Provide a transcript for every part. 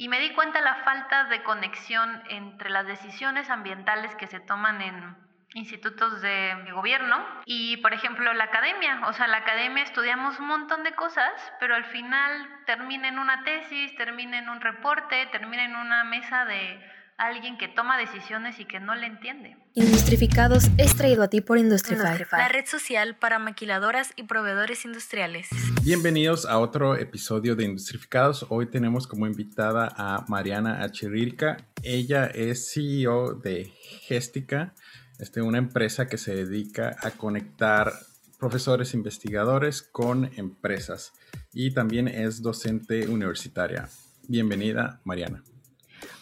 Y me di cuenta la falta de conexión entre las decisiones ambientales que se toman en institutos de gobierno y, por ejemplo, la academia. O sea, la academia estudiamos un montón de cosas, pero al final termina en una tesis, termina en un reporte, termina en una mesa de alguien que toma decisiones y que no le entiende. Industrificados es traído a ti por Industrify, la red social para maquiladoras y proveedores industriales. Bienvenidos a otro episodio de Industrificados. Hoy tenemos como invitada a Mariana Achirilka. Ella es CEO de Gestica, este, una empresa que se dedica a conectar profesores investigadores con empresas y también es docente universitaria. Bienvenida, Mariana.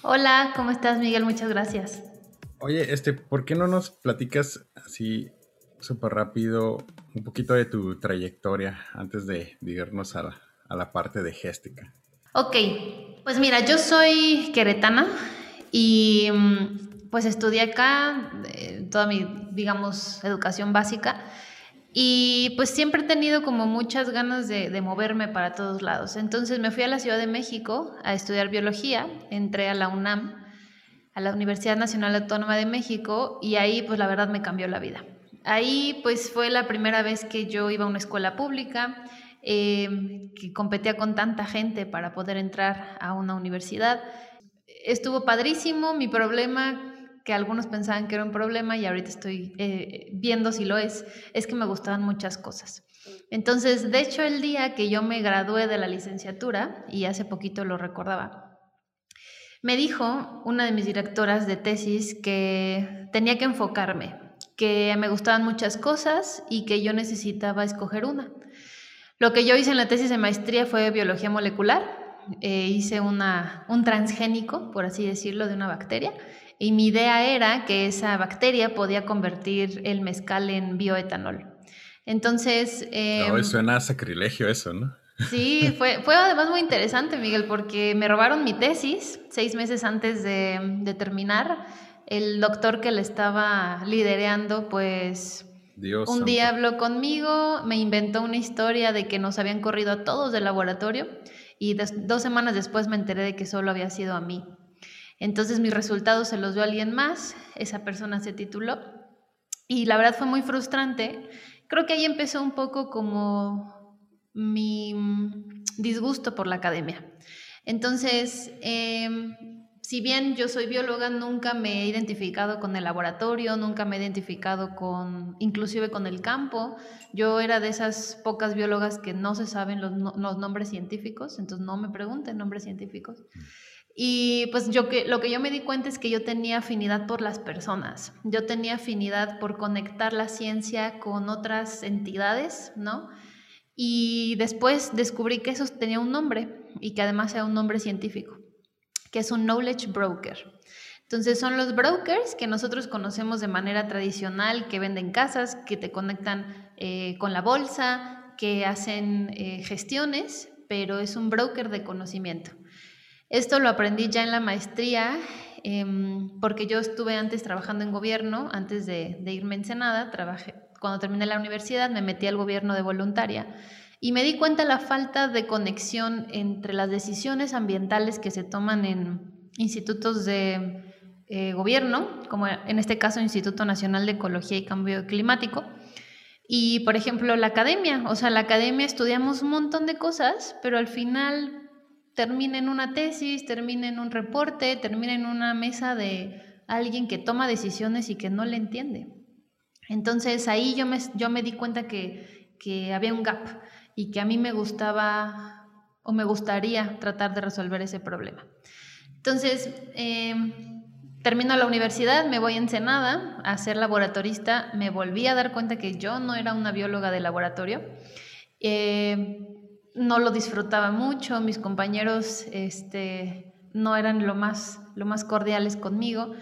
Hola, ¿cómo estás, Miguel? Muchas gracias. Oye, este, ¿por qué no nos platicas así súper rápido un poquito de tu trayectoria antes de irnos a la, a la parte de Géstica? Ok, pues mira, yo soy queretana y mm, pues estudié acá eh, toda mi, digamos, educación básica y pues siempre he tenido como muchas ganas de, moverme para todos lados. Entonces me fui a la Ciudad de México a estudiar biología, entré a la UNAM, a la Universidad Nacional Autónoma de México, y ahí pues la verdad me cambió la vida. Ahí pues fue la primera vez que yo iba a una escuela pública, eh, que competía con tanta gente para poder entrar a una universidad. Estuvo padrísimo, mi problema que algunos pensaban que era un problema y ahorita estoy eh, viendo si lo es, es que me gustaban muchas cosas. Entonces, de hecho, el día que yo me gradué de la licenciatura, y hace poquito lo recordaba, me dijo una de mis directoras de tesis que tenía que enfocarme, que me gustaban muchas cosas y que yo necesitaba escoger una. Lo que yo hice en la tesis de maestría fue biología molecular, eh, hice una, un transgénico, por así decirlo, de una bacteria, y mi idea era que esa bacteria podía convertir el mezcal en bioetanol. Entonces... Eh, no, suena sacrilegio eso, ¿no? Sí, fue, fue además muy interesante, Miguel, porque me robaron mi tesis seis meses antes de, de terminar. El doctor que le estaba lidereando, pues Dios un día habló conmigo, me inventó una historia de que nos habían corrido a todos del laboratorio y dos semanas después me enteré de que solo había sido a mí. Entonces mis resultados se los dio alguien más, esa persona se tituló y la verdad fue muy frustrante. Creo que ahí empezó un poco como mi disgusto por la academia. Entonces, em, si bien yo soy bióloga, nunca me he identificado con el laboratorio, nunca me he identificado con, inclusive con el campo. Yo era de esas pocas biólogas que no se saben los, los nombres científicos, entonces no me pregunten nombres científicos. Y pues yo que, lo que yo me di cuenta es que yo tenía afinidad por las personas, yo tenía afinidad por conectar la ciencia con otras entidades, ¿no? Y después descubrí que eso tenía un nombre y que además era un nombre científico, que es un knowledge broker. Entonces son los brokers que nosotros conocemos de manera tradicional, que venden casas, que te conectan eh, con la bolsa, que hacen eh, gestiones, pero es un broker de conocimiento. Esto lo aprendí ya en la maestría, em, porque yo estuve antes trabajando en gobierno, antes de, irme en Ensenada, trabajé, cuando terminé la universidad me metí al gobierno de voluntaria y me di cuenta la falta de conexión entre las decisiones ambientales que se toman en institutos de eh, gobierno, como en este caso Instituto Nacional de Ecología y Cambio Climático, y por ejemplo la academia, o sea, la academia estudiamos un montón de cosas, pero al final termina en una tesis, termina en un reporte, termina en una mesa de alguien que toma decisiones y que no le entiende. Entonces ahí yo me, yo me di cuenta que, que había un gap y que a mí me gustaba o me gustaría tratar de resolver ese problema. Entonces, em, termino la universidad, me voy a Ensenada a ser laboratorista, me volví a dar cuenta que yo no era una bióloga de laboratorio. Eh, no lo disfrutaba mucho, mis compañeros este, no eran lo más, lo más cordiales conmigo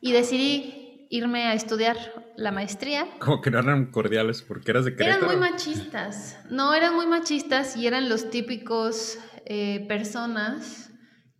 y decidí irme a estudiar la maestría. Como que no eran cordiales porque eras de Querétaro. Eran muy machistas, no, eran muy machistas y eran los típicos eh, personas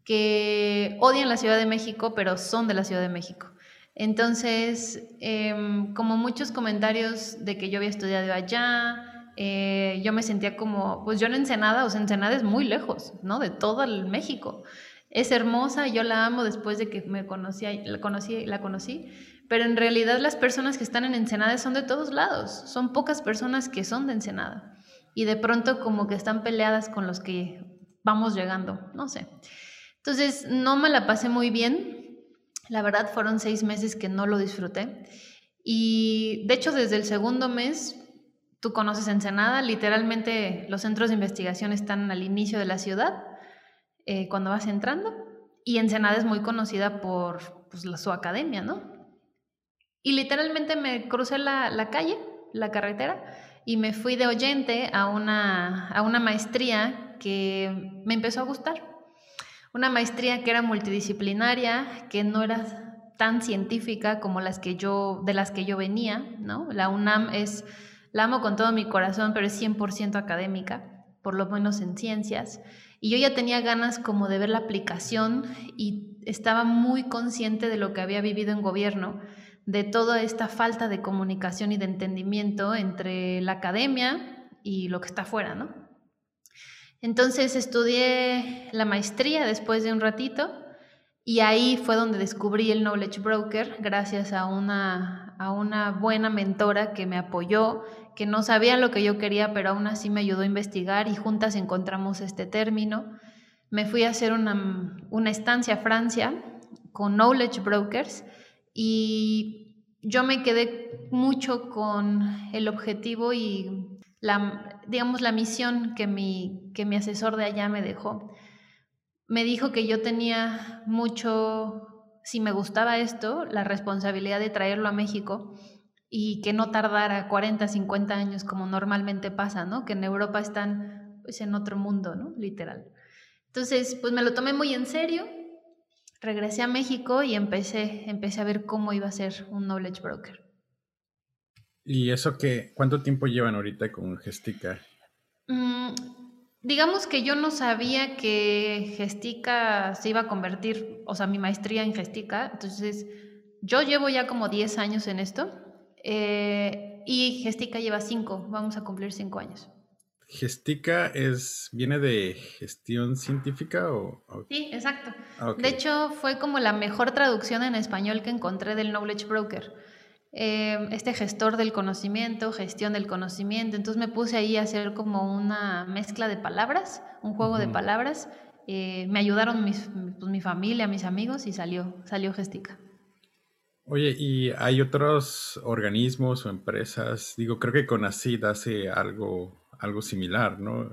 que odian la Ciudad de México, pero son de la Ciudad de México. Entonces, em, como muchos comentarios de que yo había estudiado allá, eh, yo me sentía como, pues yo en Ensenada, o sea, Ensenada es muy lejos, ¿no? De todo el México. Es hermosa, yo la amo después de que me conocí, la conocí, la conocí, pero en realidad las personas que están en Ensenada son de todos lados, son pocas personas que son de Ensenada y de pronto como que están peleadas con los que vamos llegando, no sé. Entonces no me la pasé muy bien, la verdad fueron seis meses que no lo disfruté y de hecho desde el segundo mes tú conoces Ensenada, literalmente los centros de investigación están al inicio de la ciudad eh, cuando vas entrando y Ensenada es muy conocida por pues, su academia, ¿no? Y literalmente me crucé la, la calle, la carretera, y me fui de oyente a una, a una maestría que me empezó a gustar. Una maestría que era multidisciplinaria, que no era tan científica como las que yo, de las que yo venía, ¿no? La UNAM es, la amo con todo mi corazón, pero es 100% académica, por lo menos en ciencias. Y yo ya tenía ganas como de ver la aplicación y estaba muy consciente de lo que había vivido en gobierno de toda esta falta de comunicación y de entendimiento entre la academia y lo que está afuera, ¿no? Entonces estudié la maestría después de un ratito y ahí fue donde descubrí el Knowledge Broker gracias a una, a una buena mentora que me apoyó, que no sabía lo que yo quería, pero aún así me ayudó a investigar y juntas encontramos este término. Me fui a hacer una, una estancia a Francia con Knowledge Brokers y yo me quedé mucho con el objetivo y la, digamos, la misión que mi, que mi asesor de allá me dejó. Me dijo que yo tenía mucho, si me gustaba esto, la responsabilidad de traerlo a México y que no tardara 40, 50 años como normalmente pasa, ¿no? Que en Europa están pues, en otro mundo, ¿no? Literal. Entonces, pues me lo tomé muy en serio regresé a México y empecé, empecé a ver cómo iba a ser un knowledge broker. ¿Y eso qué? ¿Cuánto tiempo llevan ahorita con Gestica? Digamos que yo no sabía que Gestica se iba a convertir, o sea, mi maestría en Gestica. Entonces, yo llevo ya como 10 años en esto eh, y Gestica lleva 5, vamos a cumplir 5 años. Gestica es, viene de gestión científica o... Sí, exacto. Ah, de hecho, fue como la mejor traducción en español que encontré del Knowledge Broker. Em, este gestor del conocimiento, gestión del conocimiento. Entonces me puse ahí a hacer como una mezcla de palabras, un juego de palabras. Eh, me ayudaron mis, pues, mi familia, mis amigos y salió, salió Gestica. Oye, ¿y hay otros organismos o empresas? Digo, creo que con ACID hace algo algo similar, ¿no?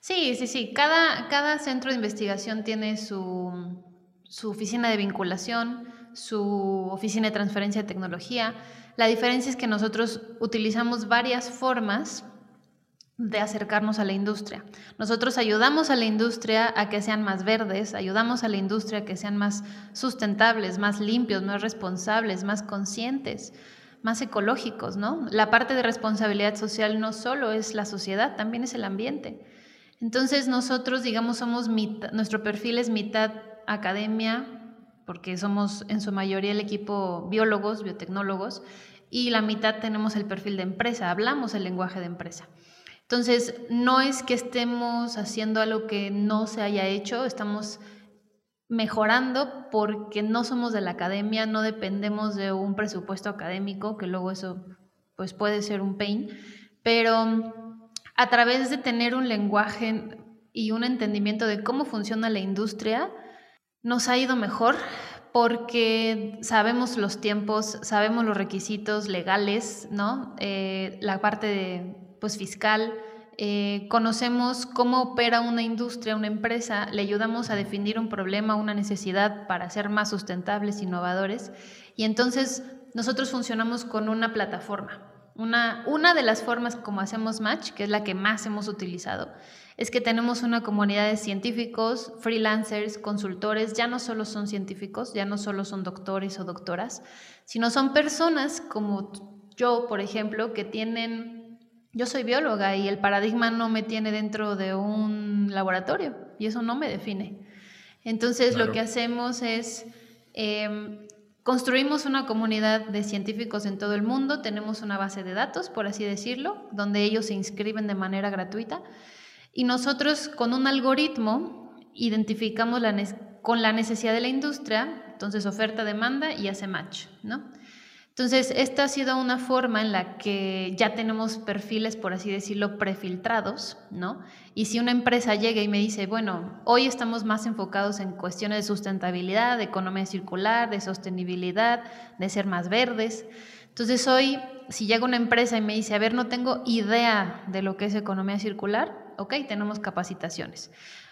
Sí, sí, sí. Cada, cada centro de investigación tiene su, su oficina de vinculación, su oficina de transferencia de tecnología. La diferencia es que nosotros utilizamos varias formas de acercarnos a la industria. Nosotros ayudamos a la industria a que sean más verdes, ayudamos a la industria a que sean más sustentables, más limpios, más responsables, más conscientes más ecológicos, ¿no? La parte de responsabilidad social no solo es la sociedad, también es el ambiente. Entonces nosotros, digamos, somos nuestro perfil es mitad academia, porque somos en su mayoría el equipo biólogos, biotecnólogos, y la mitad tenemos el perfil de empresa, hablamos el lenguaje de empresa. Entonces, no es que estemos haciendo algo que no se haya hecho, estamos mejorando porque no somos de la academia, no dependemos de un presupuesto académico, que luego eso pues puede ser un pain, pero a través de tener un lenguaje y un entendimiento de cómo funciona la industria, nos ha ido mejor porque sabemos los tiempos, sabemos los requisitos legales, ¿no? Eh, la parte de, pues, fiscal, eh, conocemos cómo opera una industria, una empresa, le ayudamos a definir un problema, una necesidad para ser más sustentables, innovadores, y entonces nosotros funcionamos con una plataforma. Una, una de las formas como hacemos Match, que es la que más hemos utilizado, es que tenemos una comunidad de científicos, freelancers, consultores, ya no solo son científicos, ya no solo son doctores o doctoras, sino son personas como yo, por ejemplo, que tienen yo soy bióloga y el paradigma no me tiene dentro de un laboratorio y eso no me define. Entonces lo que hacemos es, em, construimos una comunidad de científicos en todo el mundo, tenemos una base de datos, por así decirlo, donde ellos se inscriben de manera gratuita y nosotros con un algoritmo identificamos la con la necesidad de la industria, entonces oferta, demanda y hace match, ¿no? Entonces, esta ha sido una forma en la que ya tenemos perfiles, por así decirlo, prefiltrados, ¿no? Y si una empresa llega y me dice, bueno, hoy estamos más enfocados en cuestiones de sustentabilidad, de economía circular, de sostenibilidad, de ser más verdes. Entonces, hoy, si llega una empresa y me dice, a ver, no tengo idea de lo que es economía circular, ok, tenemos capacitaciones.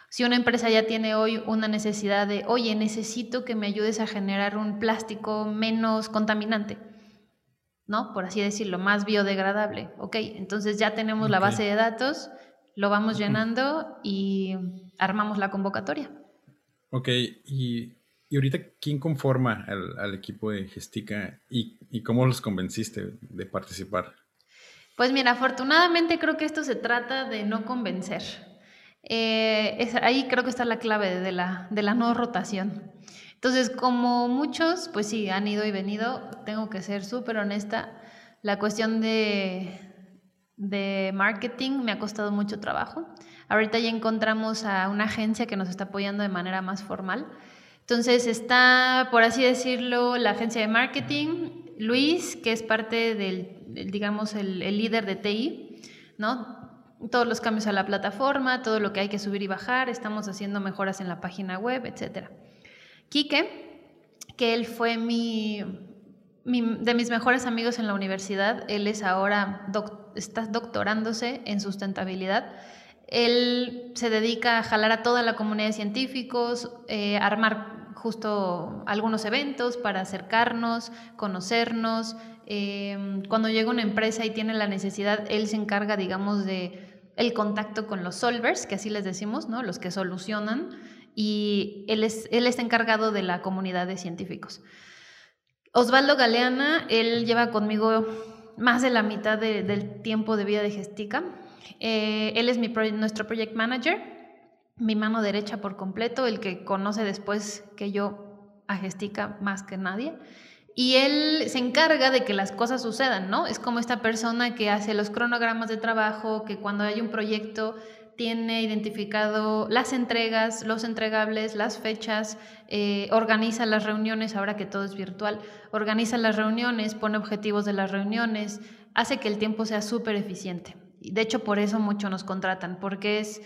Si una empresa ya tiene hoy una necesidad de, oye, necesito que me ayudes a generar un plástico menos contaminante, ¿no? Por así decirlo, más biodegradable. Ok, entonces ya tenemos la base de datos, lo vamos llenando y armamos la convocatoria. Ok, y, ahorita, ¿quién conforma al, equipo de Gestica y, y, cómo los convenciste de participar? Pues mira, afortunadamente creo que esto se trata de no convencer. Eh, ahí creo que está la clave de la, de la no rotación. Entonces, como muchos, pues sí, han ido y venido, tengo que ser súper honesta, la cuestión de, de marketing me ha costado mucho trabajo. Ahorita ya encontramos a una agencia que nos está apoyando de manera más formal. Entonces está, por así decirlo, la agencia de marketing, Luis, que es parte del, digamos, el, líder de TI, ¿no? Todos los cambios a la plataforma, todo lo que hay que subir y bajar, estamos haciendo mejoras en la página web, etcétera. Quique, que él fue mi, de mis mejores amigos en la universidad, él es ahora, está doctorándose en sustentabilidad. Él se dedica a jalar a toda la comunidad de científicos, eh, armar justo algunos eventos para acercarnos, conocernos. Eh, cuando llega una empresa y tiene la necesidad, él se encarga, digamos, de el contacto con los solvers, que así les decimos, ¿no? Los que solucionan y él, es, él está encargado de la comunidad de científicos. Osvaldo Galeana, él lleva conmigo más de la mitad del tiempo de vida de Gestica. Eh, él es mi nuestro project manager, mi mano derecha por completo, el que conoce después que yo a Gestica más que nadie. Y él se encarga de que las cosas sucedan, ¿no? Es como esta persona que hace los cronogramas de trabajo, que cuando hay un proyecto tiene identificado las entregas, los entregables, las fechas, eh, organiza las reuniones, ahora que todo es virtual, organiza las reuniones, pone objetivos de las reuniones, hace que el tiempo sea súper eficiente. De hecho, por eso mucho nos contratan, porque es,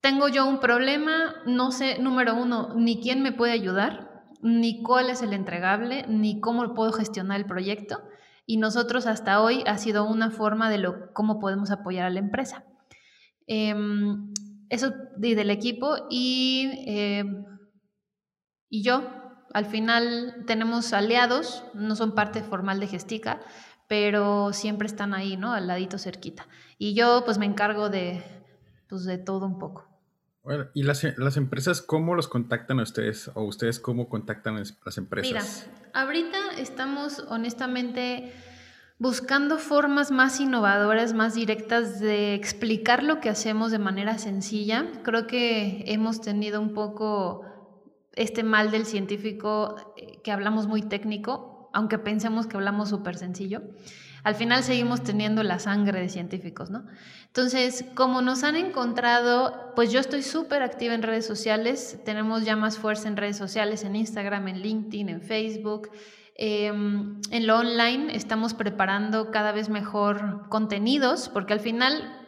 tengo yo un problema, no sé, número uno, ni quién me puede ayudar, ni cuál es el entregable, ni cómo puedo gestionar el proyecto. Y nosotros hasta hoy ha sido una forma de lo, cómo podemos apoyar a la empresa. Em, eso del equipo y, em, y yo, al final tenemos aliados, no son parte formal de Gestica, pero siempre están ahí, ¿no? Al ladito cerquita. Y yo pues me encargo de, pues, de todo un poco. Bueno, ¿y las, las, empresas cómo los contactan a ustedes? ¿O ustedes cómo contactan a las empresas? Mira, ahorita estamos honestamente buscando formas más innovadoras, más directas de explicar lo que hacemos de manera sencilla. Creo que hemos tenido un poco este mal del científico eh, que hablamos muy técnico, aunque pensemos que hablamos súper sencillo. Al final seguimos teniendo la sangre de científicos, ¿no? Entonces, como nos han encontrado, pues yo estoy súper activa en redes sociales, tenemos ya más fuerza en redes sociales, en Instagram, en LinkedIn, en Facebook. Em, en lo online estamos preparando cada vez mejor contenidos, porque al final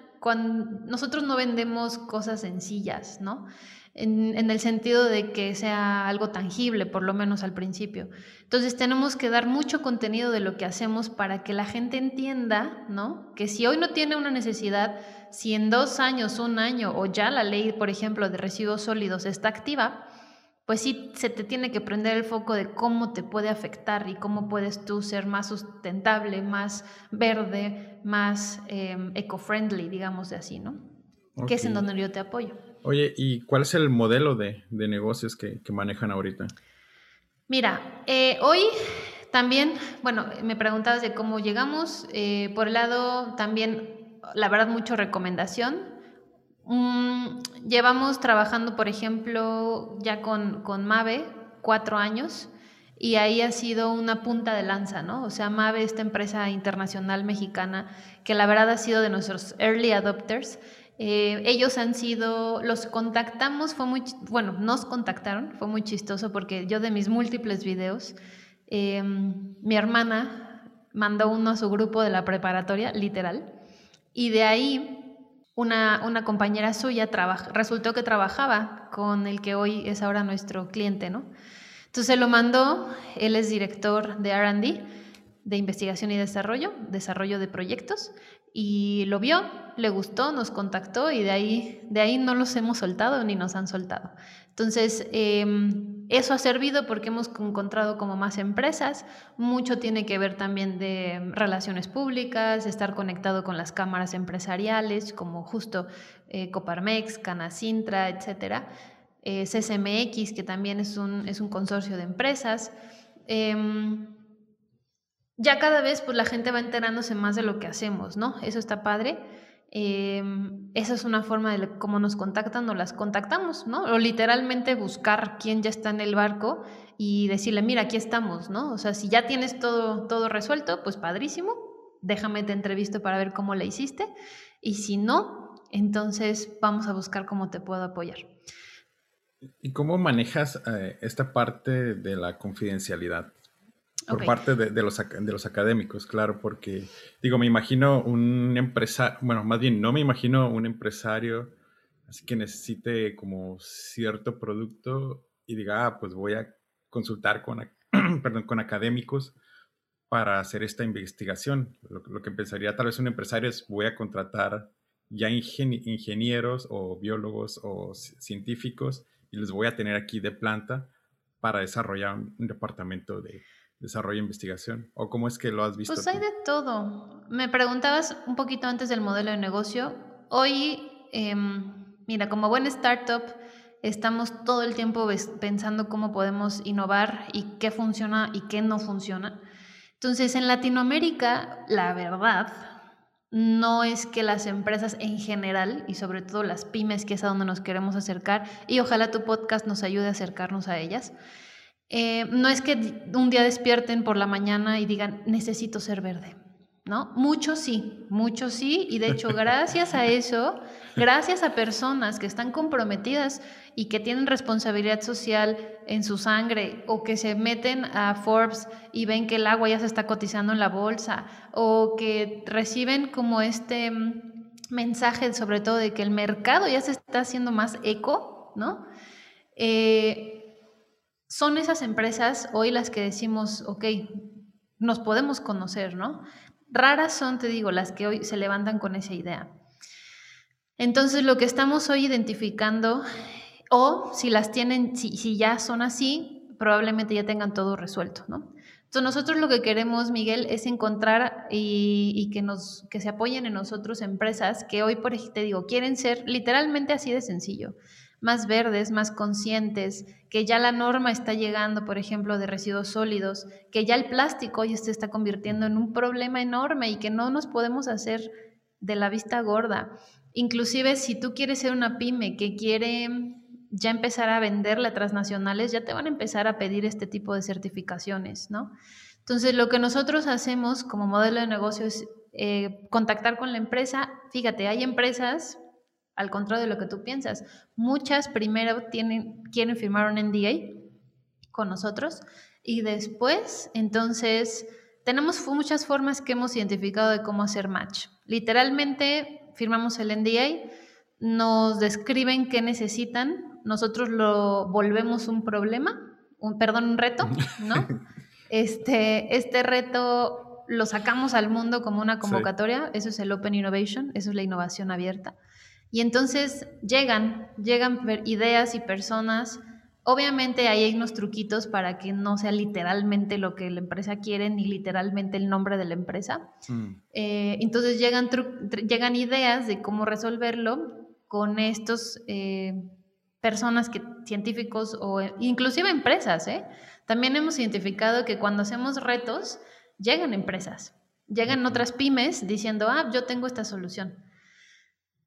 nosotros no vendemos cosas sencillas, ¿no? En, en, el sentido de que sea algo tangible, por lo menos al principio. Entonces tenemos que dar mucho contenido de lo que hacemos para que la gente entienda, ¿no? Que si hoy no tiene una necesidad, si en dos años, un año o ya la ley, por ejemplo, de residuos sólidos está activa, pues sí se te tiene que prender el foco de cómo te puede afectar y cómo puedes tú ser más sustentable, más verde, más em, eco-friendly, digamos de así, ¿no? Que es en donde yo te apoyo. Oye, ¿y cuál es el modelo de, negocios que, manejan ahorita? Mira, eh, hoy también, bueno, me preguntabas de cómo llegamos. Eh, por el lado también, la verdad, mucho recomendación Mm, llevamos trabajando, por ejemplo, ya con, con Mave cuatro años y ahí ha sido una punta de lanza, ¿no? O sea, Mave, esta empresa internacional mexicana, que la verdad ha sido de nuestros early adopters, Eh, ellos han sido, los contactamos, fue muy, bueno, nos contactaron, fue muy chistoso porque yo de mis múltiples videos, em, mi hermana mandó uno a su grupo de la preparatoria, literal, y de ahí una, compañera suya resultó que trabajaba con el que hoy es ahora nuestro cliente, ¿no? Entonces lo mandó, él es director de RD, de investigación y desarrollo, desarrollo de proyectos, y lo vio, le gustó, nos contactó y de ahí, de ahí no los hemos soltado ni nos han soltado. Entonces, em, eso ha servido porque hemos encontrado como más empresas. Mucho tiene que ver también de relaciones públicas, estar conectado con las cámaras empresariales, como justo eh, Coparmex, Canacintra, etcétera. Eh, CSMX, que también es un, es un consorcio de empresas. Ya cada vez pues la gente va enterándose más de lo que hacemos, ¿no? Eso está padre. Em, esa es una forma de cómo nos contactan o las contactamos, ¿no? O literalmente buscar quién ya está en el barco y decirle, mira, aquí estamos, ¿no? O sea, si ya tienes todo, todo resuelto, pues padrísimo, déjame te entrevisto para ver cómo la hiciste. Y si no, entonces vamos a buscar cómo te puedo apoyar. ¿Y cómo manejas eh, esta parte de la confidencialidad? Por parte de, los, de los académicos, claro, porque digo, me imagino un empresario, bueno, más bien no me imagino un empresario así que necesite como cierto producto y diga, ah, pues voy a consultar con, perdón, con académicos para hacer esta investigación. Lo, que pensaría tal vez un empresario es voy a contratar ya ingenieros o biólogos o científicos y les voy a tener aquí de planta para desarrollar un departamento de, desarrollo e investigación? ¿O cómo es que lo has visto? Pues hay de todo. Me preguntabas un poquito antes del modelo de negocio. Hoy, em, mira, como buen startup, estamos todo el tiempo pensando cómo podemos innovar y qué funciona y qué no funciona. Entonces, en Latinoamérica, la verdad, no es que las empresas en general y sobre todo las pymes, que es a donde nos queremos acercar, y ojalá tu podcast nos ayude a acercarnos a ellas, eh, no es que un día despierten por la mañana y digan, necesito ser verde, ¿no? Muchos sí, muchos sí, y de hecho gracias a eso, gracias a personas que están comprometidas y que tienen responsabilidad social en su sangre o que se meten a Forbes y ven que el agua ya se está cotizando en la bolsa o que reciben como este mm, mensaje sobre todo de que el mercado ya se está haciendo más eco, ¿no? Eh, son esas empresas hoy las que decimos, ok, nos podemos conocer, ¿no? Raras son, te digo, las que hoy se levantan con esa idea. Entonces, lo que estamos hoy identificando, o si las tienen, si, ya son así, probablemente ya tengan todo resuelto, ¿no? Entonces, nosotros lo que queremos, Miguel, es encontrar y, que, nos, que se apoyen en nosotros empresas que hoy, por te digo, quieren ser literalmente así de sencillo más verdes, más conscientes, que ya la norma está llegando, por ejemplo, de residuos sólidos, que ya el plástico hoy se está convirtiendo en un problema enorme y que no nos podemos hacer de la vista gorda. Inclusive si tú quieres ser una pyme que quiere ya empezar a venderle a transnacionales, ya te van a empezar a pedir este tipo de certificaciones, ¿no? Entonces, lo que nosotros hacemos como modelo de negocio es eh, contactar con la empresa. Fíjate, hay empresas al contrario de lo que tú piensas. Muchas primero tienen, quieren firmar un NDA con nosotros y después, entonces, tenemos muchas formas que hemos identificado de cómo hacer match. Literalmente, firmamos el NDA, nos describen qué necesitan, nosotros lo volvemos un problema, un, perdón, un reto, ¿no? Este, este reto lo sacamos al mundo como una convocatoria, eso es el Open Innovation, eso es la innovación abierta. Y entonces llegan, llegan ideas y personas. Obviamente hay unos truquitos para que no sea literalmente lo que la empresa quiere ni literalmente el nombre de la empresa. Mm. Eh, entonces llegan, llegan ideas de cómo resolverlo con estos eh, personas que, científicos o inclusive empresas. ¿eh? También hemos identificado que cuando hacemos retos, llegan empresas, llegan otras pymes diciendo, ah, yo tengo esta solución.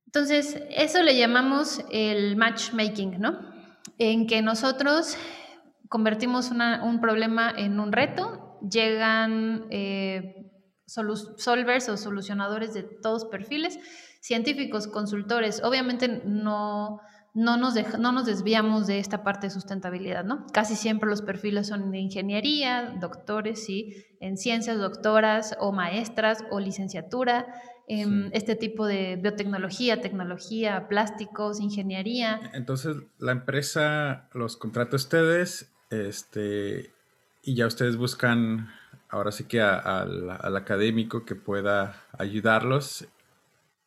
Entonces, eso le llamamos el matchmaking, ¿no? En que nosotros convertimos un problema en un reto, llegan eh, solvers o solucionadores de todos perfiles, científicos, consultores. Obviamente no, no, nos no nos desviamos de esta parte de sustentabilidad, ¿no? Casi siempre los perfiles son de ingeniería, doctores, sí, en ciencias, doctoras o maestras o licenciatura, en este tipo de biotecnología, tecnología, plásticos, ingeniería. Entonces, la empresa los contrata a ustedes, este, y ya ustedes buscan ahora sí que al académico que pueda ayudarlos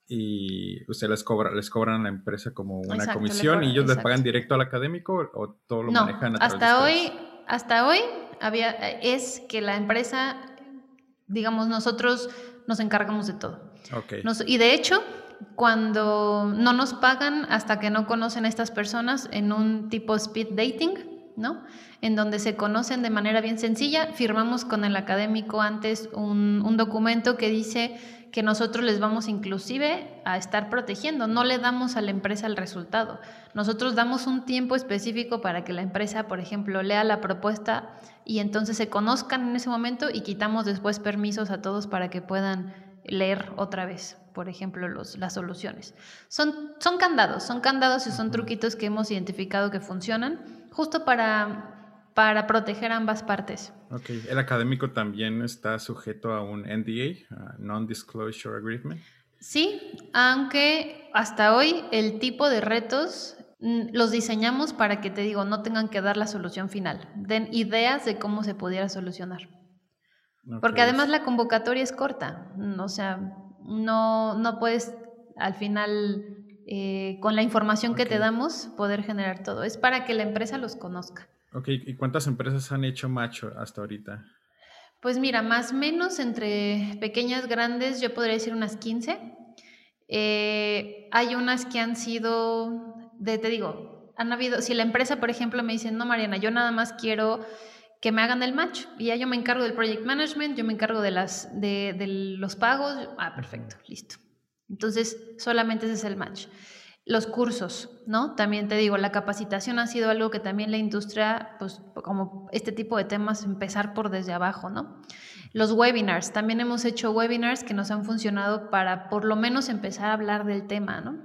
y ustedes les, cobra, les cobran a la empresa como una comisión y ellos les pagan directo al académico o todo lo manejan a hasta hoy hasta hoy había es que la empresa digamos nosotros nos encargamos de todo okay. y de hecho cuando no nos pagan hasta que no conocen a estas personas en un tipo speed dating ¿no? En donde se conocen de manera bien sencilla, firmamos con el académico antes un, un documento que dice que nosotros les vamos inclusive a estar protegiendo. No le damos a la empresa el resultado. Nosotros damos un tiempo específico para que la empresa, por ejemplo, lea la propuesta y entonces se conozcan en ese momento y quitamos después permisos a todos para que puedan leer otra vez, por ejemplo, los, las soluciones. Son, son candados, son candados y son truquitos que hemos identificado que funcionan justo para para proteger ambas partes. Ok, ¿el académico también está sujeto a un NDA, Non-Disclosure Agreement? Sí, aunque hasta hoy el tipo de retos mm, los diseñamos para que, te digo, no tengan que dar la solución final, den ideas de cómo se pudiera solucionar. Porque además la convocatoria es corta, mm, o sea, no, no puedes al final, eh, con la información que te damos, poder generar todo. Es para que la empresa los conozca. Ok, ¿y cuántas empresas han hecho macho hasta ahorita? Pues mira, más o menos entre pequeñas, grandes, yo podría decir unas 15. Eh, hay unas que han sido, de, te digo, han habido, si la empresa, por ejemplo, me dice, no, Mariana, yo nada más quiero que me hagan el match y ya yo me encargo del project management, yo me encargo de, las, de, de los pagos, ah, perfecto, listo. Entonces, solamente ese es el match. Los cursos, ¿no? También te digo, la capacitación ha sido algo que también la industria, pues como este tipo de temas, empezar por desde abajo, ¿no? Los webinars, también hemos hecho webinars que nos han funcionado para por lo menos empezar a hablar del tema, ¿no?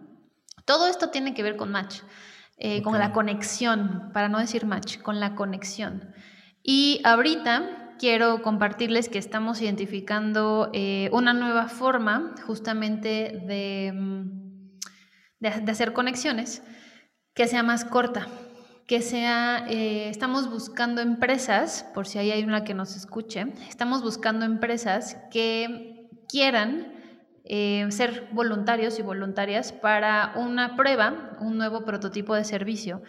Todo esto tiene que ver con match, eh, con la conexión, para no decir match, con la conexión. Y ahorita quiero compartirles que estamos identificando eh, una nueva forma justamente de mm, de, hacer conexiones, que sea más corta, que sea, eh, estamos buscando empresas, por si hay una que nos escuche, estamos buscando empresas que quieran eh, ser voluntarios y voluntarias para una prueba, un nuevo prototipo de servicio,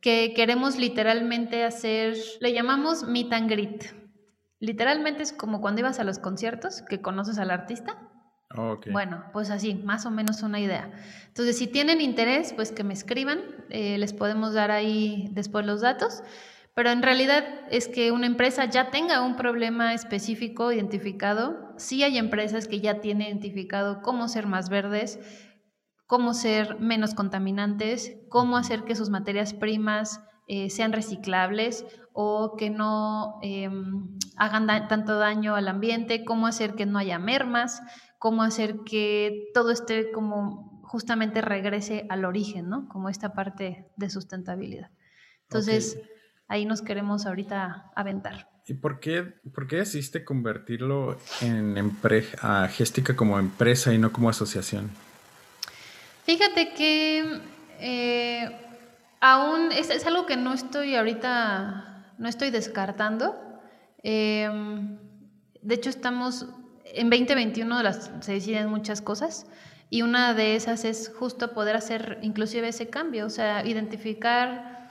que queremos literalmente hacer, le llamamos meet and greet. Literalmente es como cuando ibas a los conciertos, que conoces al artista, bueno, pues así, más o menos una idea. Entonces, si tienen interés, pues que me escriban, eh, les podemos dar ahí después los datos, pero en realidad es que una empresa ya tenga un problema específico identificado. Sí hay empresas que ya tienen identificado cómo ser más verdes, cómo ser menos contaminantes, cómo hacer que sus materias primas eh, sean reciclables o que no em, hagan tanto daño al ambiente, cómo hacer que no haya mermas cómo hacer que todo esté como justamente regrese al origen, ¿no? Como esta parte de sustentabilidad. Entonces, ahí nos queremos ahorita aventar. ¿Y por qué, por qué decidiste convertirlo en a Géstica como empresa y no como asociación? Fíjate que eh, aún es, algo que no estoy ahorita, no estoy descartando. Em, de hecho, estamos en 2021 las, se deciden muchas cosas y una de esas es justo poder hacer inclusive ese cambio, o sea, identificar...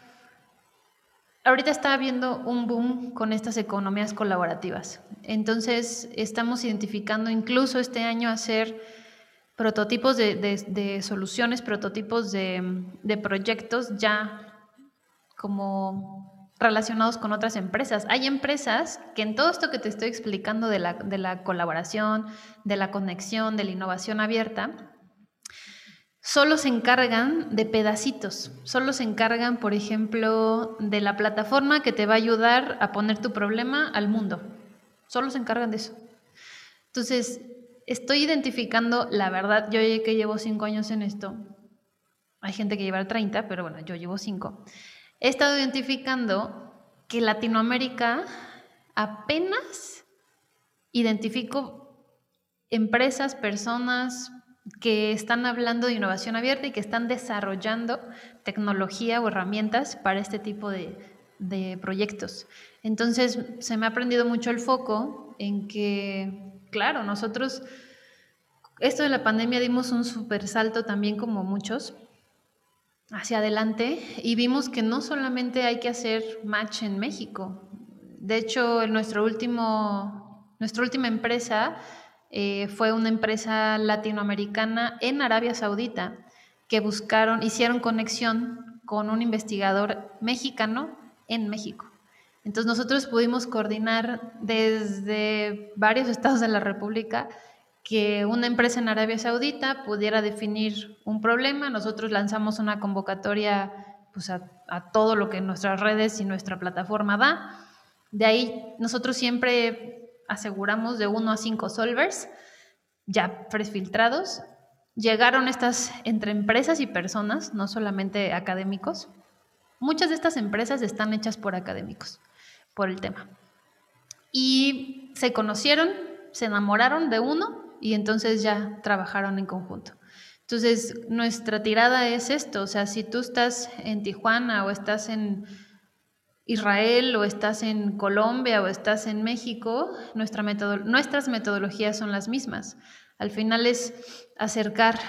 Ahorita está habiendo un boom con estas economías colaborativas. Entonces, estamos identificando incluso este año hacer prototipos de, de soluciones, prototipos de, proyectos ya como relacionados con otras empresas. Hay empresas que en todo esto que te estoy explicando de la, de la colaboración, de la conexión, de la innovación abierta, solo se encargan de pedacitos, solo se encargan, por ejemplo, de la plataforma que te va a ayudar a poner tu problema al mundo. Solo se encargan de eso. Entonces, estoy identificando, la verdad, yo que llevo cinco años en esto, hay gente que lleva 30, pero bueno, yo llevo cinco. He estado identificando que Latinoamérica apenas identifico empresas, personas que están hablando de innovación abierta y que están desarrollando tecnología o herramientas para este tipo de, de proyectos. Entonces, se me ha aprendido mucho el foco en que, claro, nosotros, esto de la pandemia dimos un super salto también como muchos hacia adelante y vimos que no solamente hay que hacer match en México. De hecho, nuestro último, nuestra última empresa eh, fue una empresa latinoamericana en Arabia Saudita que buscaron, hicieron conexión con un investigador mexicano en México. Entonces nosotros pudimos coordinar desde varios estados de la República que una empresa en Arabia Saudita pudiera definir un problema. Nosotros lanzamos una convocatoria pues, a, a todo lo que nuestras redes y nuestra plataforma da. De ahí nosotros siempre aseguramos de uno a cinco solvers ya prefiltrados. Llegaron estas entre empresas y personas, no solamente académicos. Muchas de estas empresas están hechas por académicos, por el tema. Y se conocieron, se enamoraron de uno y entonces ya trabajaron en conjunto. Entonces, nuestra tirada es esto, o sea, si tú estás en Tijuana o estás en Israel o estás en Colombia o estás en México, nuestra nuestras metodologías son las mismas. Al final es acercar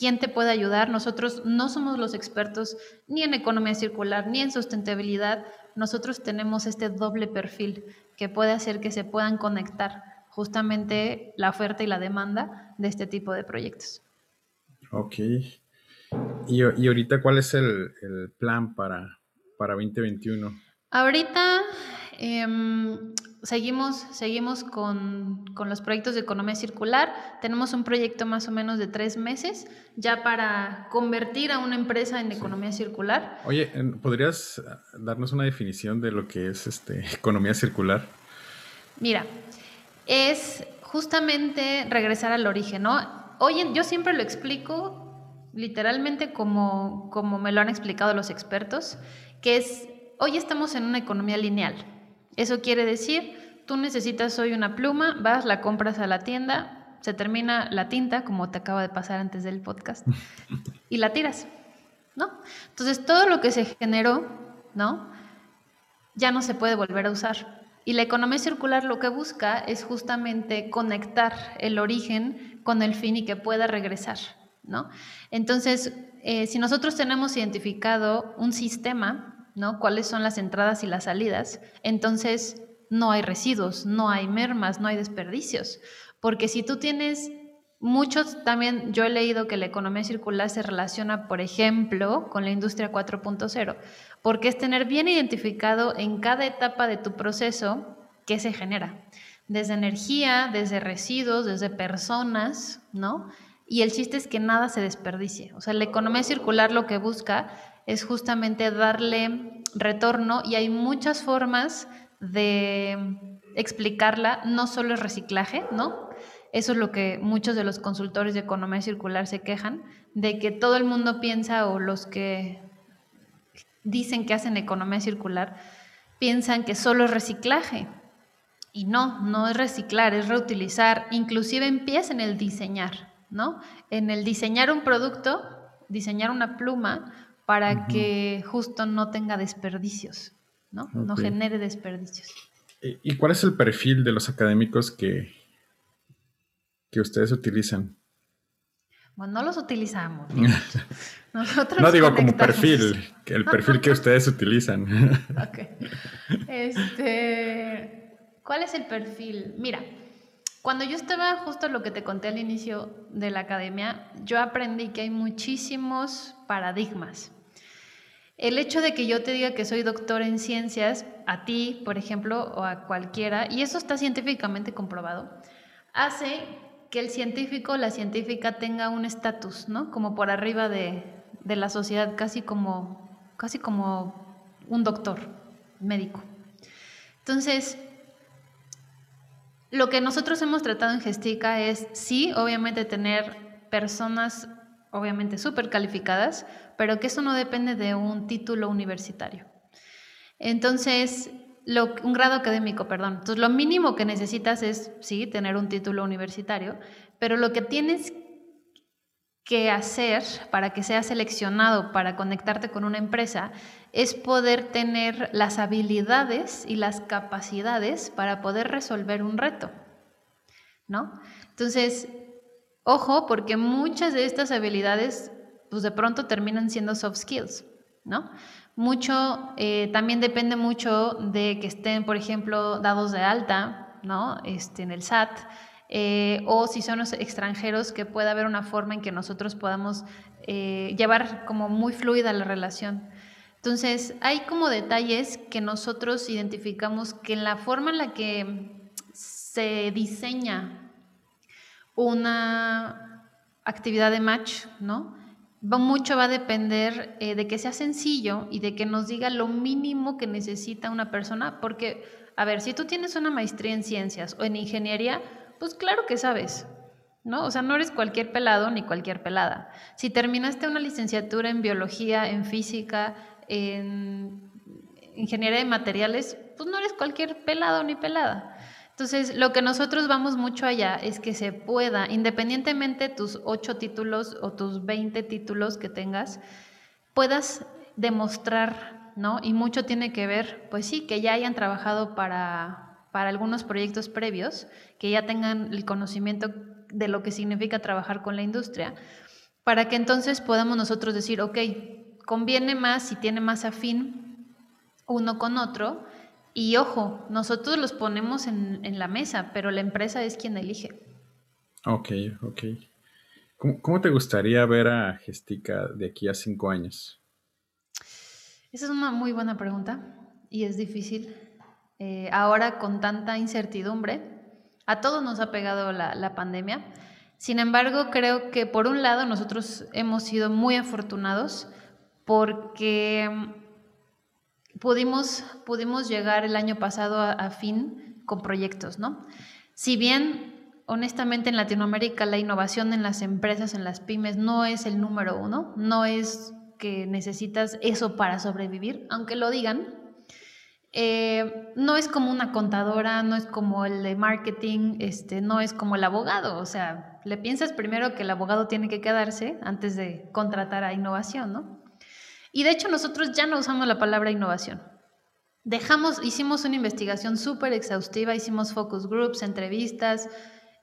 quién te puede ayudar. Nosotros no somos los expertos ni en economía circular ni en sustentabilidad. Nosotros tenemos este doble perfil que puede hacer que se puedan conectar justamente la oferta y la demanda de este tipo de proyectos. Ok. ¿Y, ahorita cuál es el, el plan para, para 2021? Ahorita em, seguimos, seguimos con, los proyectos de economía circular. Tenemos un proyecto más o menos de tres meses ya para convertir a una empresa en economía circular. Oye, ¿podrías darnos una definición de lo que es este, economía circular? Mira, es justamente regresar al origen, ¿no? Oye, yo siempre lo explico literalmente como, como me lo han explicado los expertos, que es Hoy estamos en una economía lineal. Eso quiere decir, tú necesitas hoy una pluma, vas, la compras a la tienda, se termina la tinta, como te acaba de pasar antes del podcast, y la tiras, ¿no? Entonces, todo lo que se generó, ¿no? Ya no se puede volver a usar. Y la economía circular lo que busca es justamente conectar el origen con el fin y que pueda regresar, ¿no? Entonces, eh, si nosotros tenemos identificado un sistema ¿no? Cuáles son las entradas y las salidas. Entonces, no hay residuos, no hay mermas, no hay desperdicios. Porque si tú tienes muchos, también yo he leído que la economía circular se relaciona, por ejemplo, con la industria 4.0, porque es tener bien identificado en cada etapa de tu proceso qué se genera. Desde energía, desde residuos, desde personas, ¿no? Y el chiste es que nada se desperdicie. O sea, la economía circular lo que busca es justamente darle retorno y hay muchas formas de explicarla, no solo es reciclaje, ¿no? Eso es lo que muchos de los consultores de economía circular se quejan, de que todo el mundo piensa o los que dicen que hacen economía circular piensan que solo es reciclaje. Y no, no es reciclar, es reutilizar, inclusive empieza en el diseñar, ¿no? En el diseñar un producto, diseñar una pluma para que justo no tenga desperdicios, ¿no? No genere desperdicios. ¿Y cuál es el perfil de los académicos que, que ustedes utilizan? Bueno, no los utilizamos. no digo como perfil, que el perfil que ustedes utilizan. ok. Este, ¿Cuál es el perfil? Mira, cuando yo estaba justo lo que te conté al inicio de la academia, yo aprendí que hay muchísimos paradigmas. El hecho de que yo te diga que soy doctor en ciencias, a ti, por ejemplo, o a cualquiera, y eso está científicamente comprobado, hace que el científico o la científica tenga un estatus, ¿no? Como por arriba de, de, la sociedad, casi como, casi como un doctor médico. Entonces, Lo que nosotros hemos tratado en Gestica es, sí, obviamente tener personas, obviamente súper calificadas, pero que eso no depende de un título universitario. Entonces, un grado académico, perdón. Entonces, lo mínimo que necesitas es, sí, tener un título universitario, pero lo que tienes que hacer para que seas seleccionado para conectarte con una empresa es poder tener las habilidades y las capacidades para poder resolver un reto, ¿no? Entonces, ojo, porque muchas de estas habilidades, pues de pronto terminan siendo soft skills, ¿no? Mucho, eh, también depende mucho de que estén, por ejemplo, dados de alta, ¿no? Este, en el SAT, eh, o si son los extranjeros, que pueda haber una forma en que nosotros podamos eh, llevar como muy fluida la relación. Entonces, hay como detalles que nosotros identificamos que en la forma en la que se diseña una actividad de match, ¿no? Va, mucho va a depender eh, de que sea sencillo y de que nos diga lo mínimo que necesita una persona, porque, a ver, si tú tienes una maestría en ciencias o en ingeniería, pues claro que sabes, ¿no? O sea, no eres cualquier pelado ni cualquier pelada. Si terminaste una licenciatura en biología, en física, en ingeniería de materiales, pues no eres cualquier pelado ni pelada. Entonces, lo que nosotros vamos mucho allá es que se pueda, independientemente de tus ocho títulos o tus 20 títulos que tengas, puedas demostrar, ¿no? Y mucho tiene que ver, pues sí, que ya hayan trabajado para, para algunos proyectos previos, que ya tengan el conocimiento de lo que significa trabajar con la industria, para que entonces podamos nosotros decir, ok, conviene más si tiene más afín uno con otro. Y ojo, nosotros los ponemos en, la mesa, pero la empresa es quien elige. Ok, ok. ¿Cómo, te gustaría ver a Gestica de aquí a cinco años? Esa es una muy buena pregunta y es difícil. Eh, ahora con tanta incertidumbre, a todos nos ha pegado la, pandemia. Sin embargo, creo que por un lado nosotros hemos sido muy afortunados porque mm, pudimos, pudimos llegar el año pasado a, fin con proyectos, ¿no? Si bien, honestamente, en Latinoamérica la innovación en las empresas, en las pymes, no es el número uno, no es que necesitas eso para sobrevivir, aunque lo digan, eh, no es como una contadora, no es como el de marketing, este, no es como el abogado. O sea, le piensas primero que el abogado tiene que quedarse antes de contratar a innovación, ¿no? Y de hecho nosotros ya no usamos la palabra innovación. Dejamos, hicimos una investigación súper exhaustiva, hicimos focus groups, entrevistas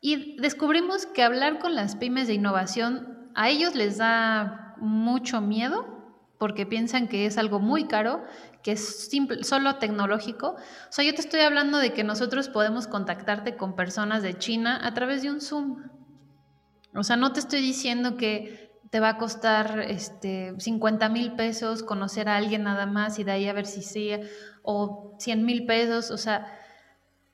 y descubrimos que hablar con las pymes de innovación a ellos les da mucho miedo porque piensan que es algo muy caro, que es simple, solo tecnológico. O sea, yo te estoy hablando de que nosotros podemos contactarte con personas de China a través de un Zoom. O sea, no te estoy diciendo que te va a costar este, 50 mil pesos conocer a alguien nada más y de ahí a ver si sí, o 100 mil pesos, o sea,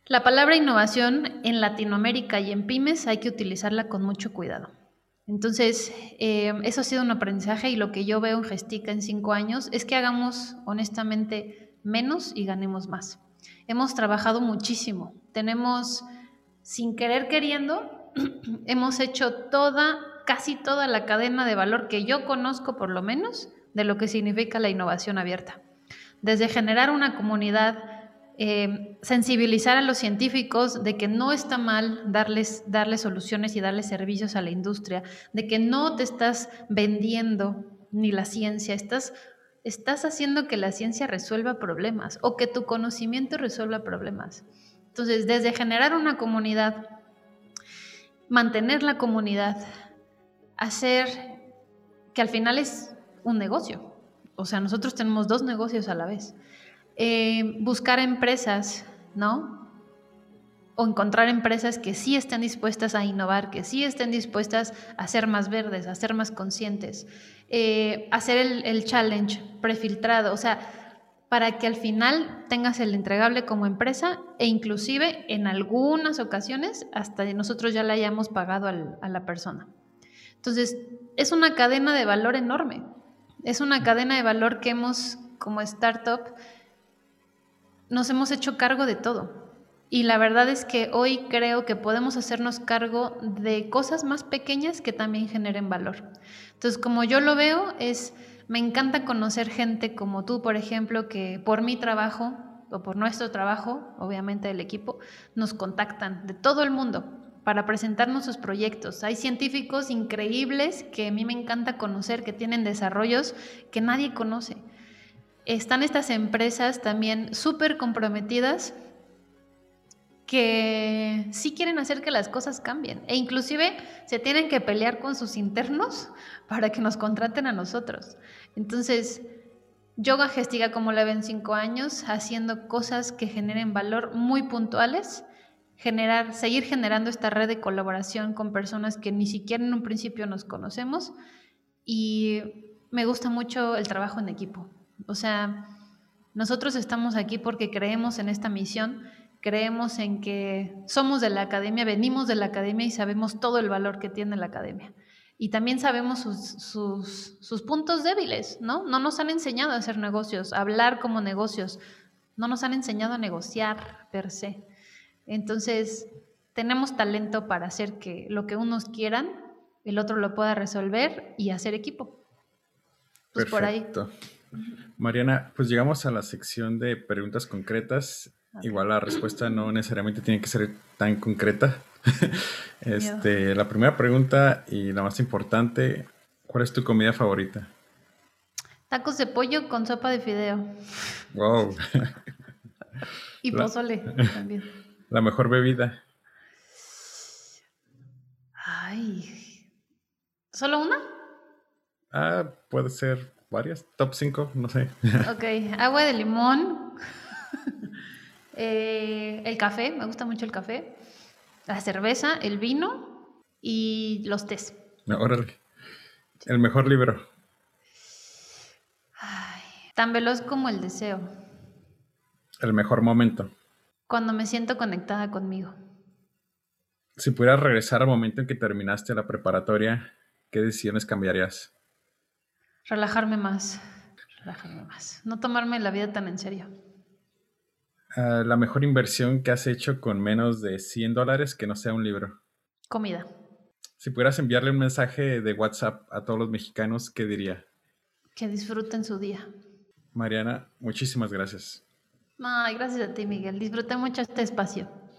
la palabra innovación en Latinoamérica y en pymes hay que utilizarla con mucho cuidado. Entonces, eh, eso ha sido un aprendizaje y lo que yo veo en Gestica en cinco años es que hagamos honestamente menos y ganemos más. Hemos trabajado muchísimo, tenemos, sin querer queriendo, hemos hecho toda casi toda la cadena de valor que yo conozco por lo menos de lo que significa la innovación abierta. Desde generar una comunidad, eh, sensibilizar a los científicos de que no está mal darles, darles soluciones y darles servicios a la industria, de que no te estás vendiendo ni la ciencia, estás, estás haciendo que la ciencia resuelva problemas o que tu conocimiento resuelva problemas. Entonces, desde generar una comunidad, mantener la comunidad, hacer que al final es un negocio. O sea, nosotros tenemos dos negocios a la vez. Eh, buscar empresas, ¿no? O encontrar empresas que sí estén dispuestas a innovar, que sí estén dispuestas a ser más verdes, a ser más conscientes. Eh, hacer el, el challenge prefiltrado, o sea, para que al final tengas el entregable como empresa e inclusive en algunas ocasiones hasta nosotros ya le hayamos pagado a la persona. Entonces, es una cadena de valor enorme. Es una cadena de valor que hemos, como startup, nos hemos hecho cargo de todo. Y la verdad es que hoy creo que podemos hacernos cargo de cosas más pequeñas que también generen valor. Entonces, como yo lo veo, es, me encanta conocer gente como tú, por ejemplo, que por mi trabajo o por nuestro trabajo, obviamente del equipo, nos contactan de todo el mundo para presentarnos sus proyectos. Hay científicos increíbles que a mí me encanta conocer, que tienen desarrollos que nadie conoce. Están estas empresas también súper comprometidas que sí quieren hacer que las cosas cambien e inclusive se tienen que pelear con sus internos para que nos contraten a nosotros. Entonces, Yoga Gestiga como la ven cinco años, haciendo cosas que generen valor muy puntuales generar, seguir generando esta red de colaboración con personas que ni siquiera en un principio nos conocemos y me gusta mucho el trabajo en equipo. O sea, nosotros estamos aquí porque creemos en esta misión, creemos en que somos de la academia, venimos de la academia y sabemos todo el valor que tiene la academia. Y también sabemos sus, puntos débiles, ¿no? No nos han enseñado a hacer negocios, a hablar como negocios, no nos han enseñado a negociar per se. Entonces, tenemos talento para hacer que lo que unos quieran, el otro lo pueda resolver y hacer equipo. Pues Perfecto. Mariana, pues llegamos a la sección de preguntas concretas. Igual la respuesta no necesariamente tiene que ser tan concreta. este, la primera pregunta y la más importante, ¿cuál es tu comida favorita? Tacos de pollo con sopa de fideo. Wow. y pozole también. La mejor bebida. Ay. ¿Solo una? Ah, puede ser varias. Top 5, no sé. Ok, agua de limón. Eh, el café, me gusta mucho el café. La cerveza, el vino y los tés. Órale. El mejor libro. Ay, tan veloz como el deseo. El mejor momento cuando me siento conectada conmigo. Si pudieras regresar al momento en que terminaste la preparatoria, ¿qué decisiones cambiarías? Relajarme más, relajarme más, no tomarme la vida tan en serio. Ah, la mejor inversión que has hecho con menos de 100 dólares que no sea un libro. Comida. Si pudieras enviarle un mensaje de WhatsApp a todos los mexicanos, ¿qué diría? Que disfruten su día. Mariana, muchísimas gracias. Ay, gracias a ti, Miguel. Disfruté mucho este espacio.